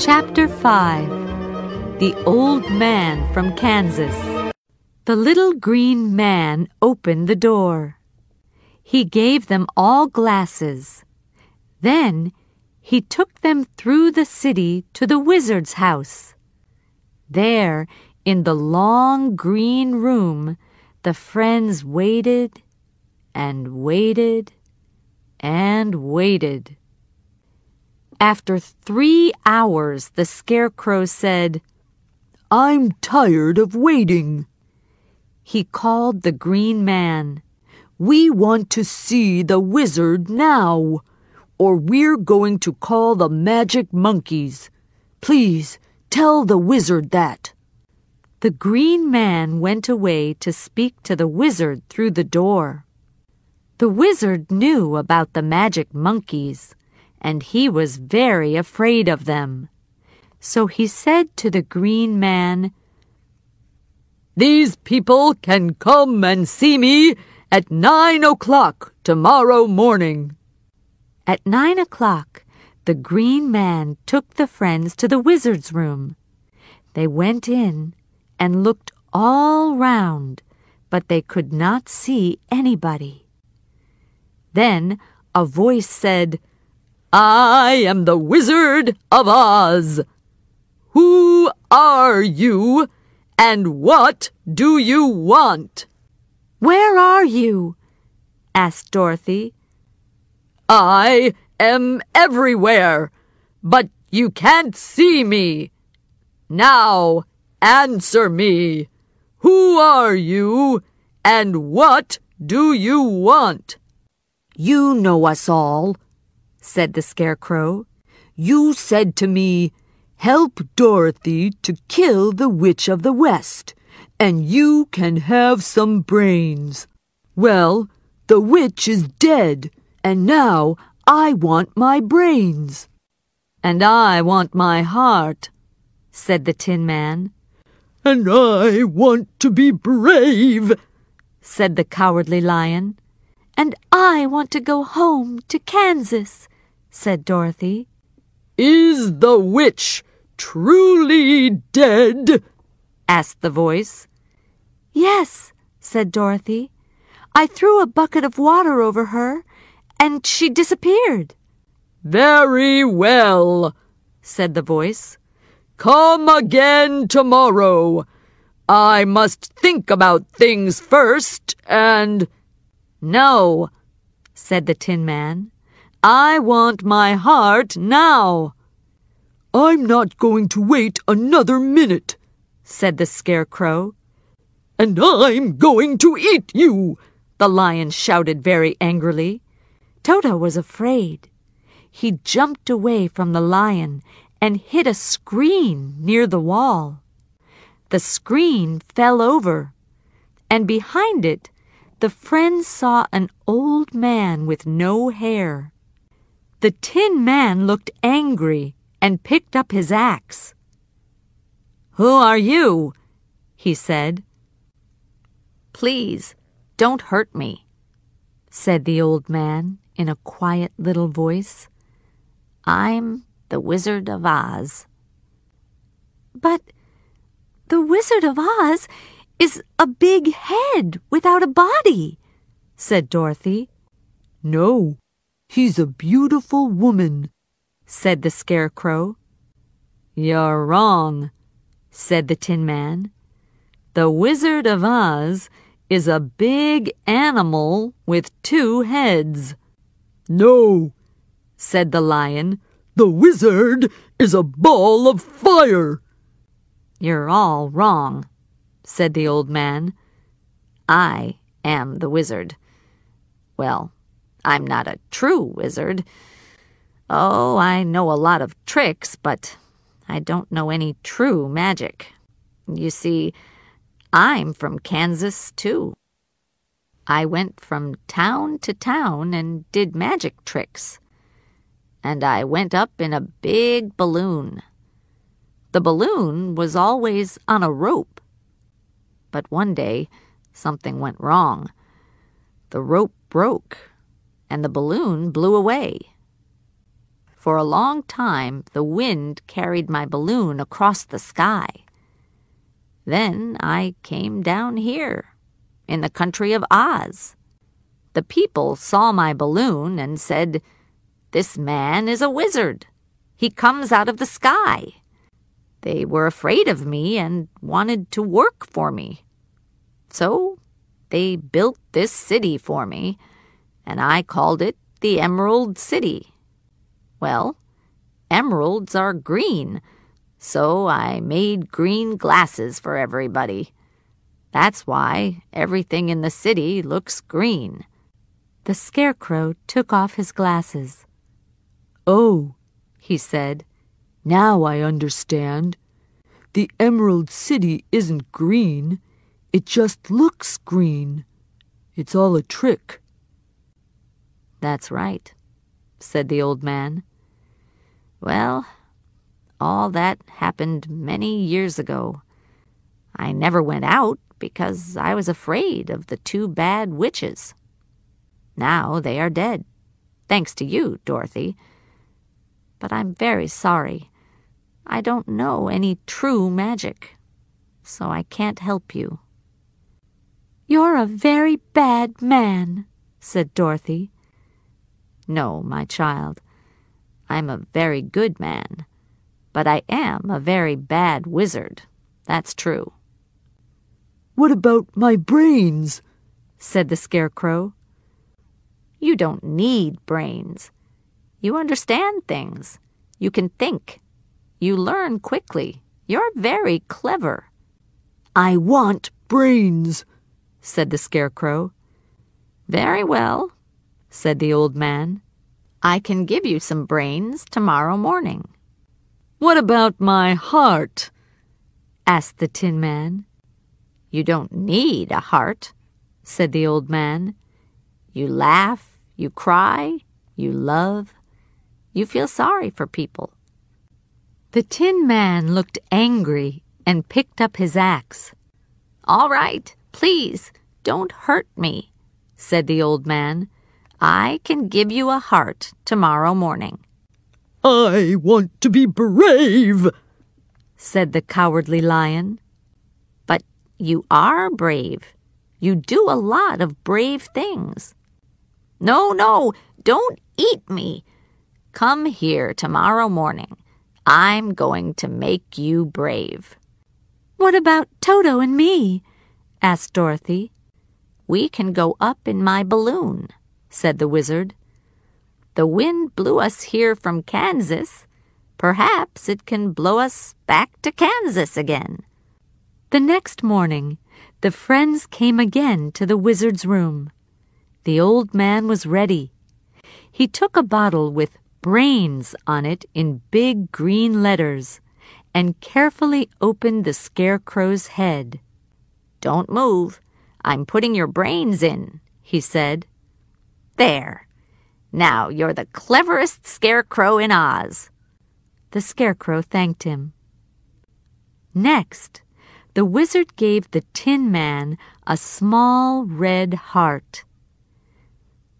Chapter 5 The Old Man from Kansas. The little green man opened the door. He gave them all glasses. Then he took them through the city to the wizard's house. There, in the long green room, the friends waited and waited and waited. After three hours, the Scarecrow said, I'm tired of waiting. He called the Green Man. We want to see the wizard now, or we're going to call the magic monkeys. Please tell the wizard that. The Green Man went away to speak to the wizard through the door. The wizard knew about the magic monkeys and he was very afraid of them. So he said to the green man, These people can come and see me at nine o'clock tomorrow morning. At nine o'clock, the green man took the friends to the wizard's room. They went in and looked all round, but they could not see anybody. Then a voice said, I am the Wizard of Oz. Who are you, and what do you want? Where are you? asked Dorothy. I am everywhere, but you can't see me. Now answer me. Who are you, and what do you want? You know us all said the Scarecrow. You said to me, Help Dorothy to kill the Witch of the West, and you can have some brains. Well, the witch is dead, and now I want my brains. And I want my heart, said the Tin Man. And I want to be brave, said the Cowardly Lion. And I want to go home to Kansas, said Dorothy. Is the witch truly dead? asked the voice. Yes, said Dorothy. I threw a bucket of water over her, and she disappeared. Very well, said the voice. Come again tomorrow. I must think about things first, and... No, said the Tin Man. I want my heart now. I'm not going to wait another minute, said the Scarecrow. And I'm going to eat you, the lion shouted very angrily. Toto was afraid. He jumped away from the lion and hit a screen near the wall. The screen fell over, and behind it, the friends saw an old man with no hair. The Tin Man looked angry and picked up his axe. Who are you? he said. Please, don't hurt me, said the old man in a quiet little voice. I'm the Wizard of Oz. But the Wizard of Oz is a big head without a body, said Dorothy. No, He's a beautiful woman, said the Scarecrow. You're wrong, said the Tin Man. The Wizard of Oz is a big animal with two heads. No, said the lion. The wizard is a ball of fire. You're all wrong, said the old man. I am the wizard. Well, I'm not a true wizard. Oh, I know a lot of tricks, but I don't know any true magic. You see, I'm from Kansas, too. I went from town to town and did magic tricks. And I went up in a big balloon. The balloon was always on a rope. But one day, something went wrong. The rope broke and the balloon blew away. For a long time, the wind carried my balloon across the sky. Then I came down here, in the country of Oz. The people saw my balloon and said, This man is a wizard. He comes out of the sky. They were afraid of me and wanted to work for me. So they built this city for me, and I called it the Emerald City. Well, emeralds are green, so I made green glasses for everybody. That's why everything in the city looks green. The Scarecrow took off his glasses. Oh, he said, now I understand. The Emerald City isn't green, it just looks green. It's all a trick. That's right, said the old man. Well, all that happened many years ago. I never went out because I was afraid of the two bad witches. Now they are dead, thanks to you, Dorothy. But I'm very sorry. I don't know any true magic, so I can't help you. You're a very bad man, said Dorothy. No, my child. I'm a very good man, but I am a very bad wizard. That's true. What about my brains? said the Scarecrow. You don't need brains. You understand things. You can think. You learn quickly. You're very clever. I want brains, said the Scarecrow. Very well, said the old man. I can give you some brains tomorrow morning. What about my heart? asked the Tin Man. You don't need a heart, said the old man. You laugh, you cry, you love, you feel sorry for people. The Tin Man looked angry and picked up his axe. All right, please, don't hurt me, said the old man. I can give you a heart tomorrow morning. I want to be brave, said the cowardly lion. But you are brave. You do a lot of brave things. No, no, don't eat me. Come here tomorrow morning. I'm going to make you brave. What about Toto and me? asked Dorothy. We can go up in my balloon said the wizard. The wind blew us here from Kansas. Perhaps it can blow us back to Kansas again. The next morning, the friends came again to the wizard's room. The old man was ready. He took a bottle with brains on it in big green letters and carefully opened the scarecrow's head. Don't move. I'm putting your brains in, he said. There. Now you're the cleverest scarecrow in Oz. The scarecrow thanked him. Next, the wizard gave the Tin Man a small red heart.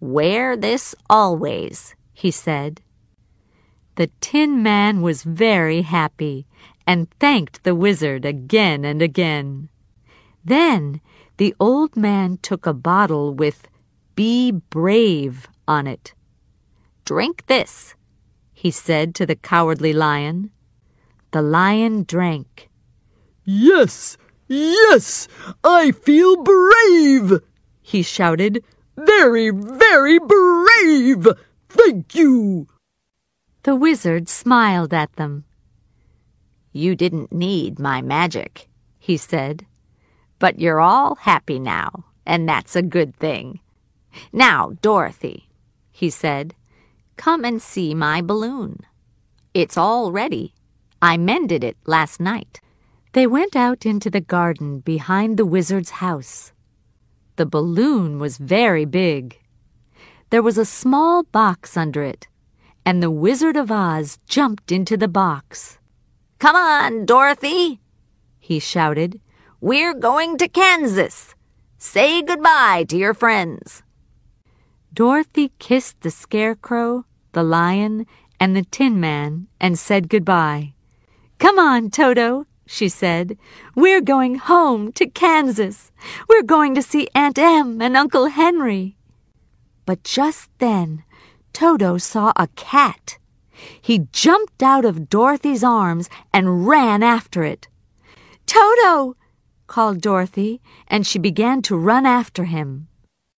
Wear this always, he said. The Tin Man was very happy and thanked the wizard again and again. Then the old man took a bottle with be brave on it. Drink this, he said to the cowardly lion. The lion drank. Yes, yes, I feel brave, he shouted. Very, very brave! Thank you! The wizard smiled at them. You didn't need my magic, he said. But you're all happy now, and that's a good thing. Now, Dorothy, he said, come and see my balloon. It's all ready. I mended it last night. They went out into the garden behind the wizard's house. The balloon was very big. There was a small box under it, and the Wizard of Oz jumped into the box. Come on, Dorothy, he shouted. We're going to Kansas. Say goodbye to your friends. Dorothy kissed the Scarecrow, the lion, and the Tin Man and said goodbye. Come on, Toto, she said. We're going home to Kansas. We're going to see Aunt Em and Uncle Henry. But just then, Toto saw a cat. He jumped out of Dorothy's arms and ran after it. Toto! called Dorothy, and she began to run after him.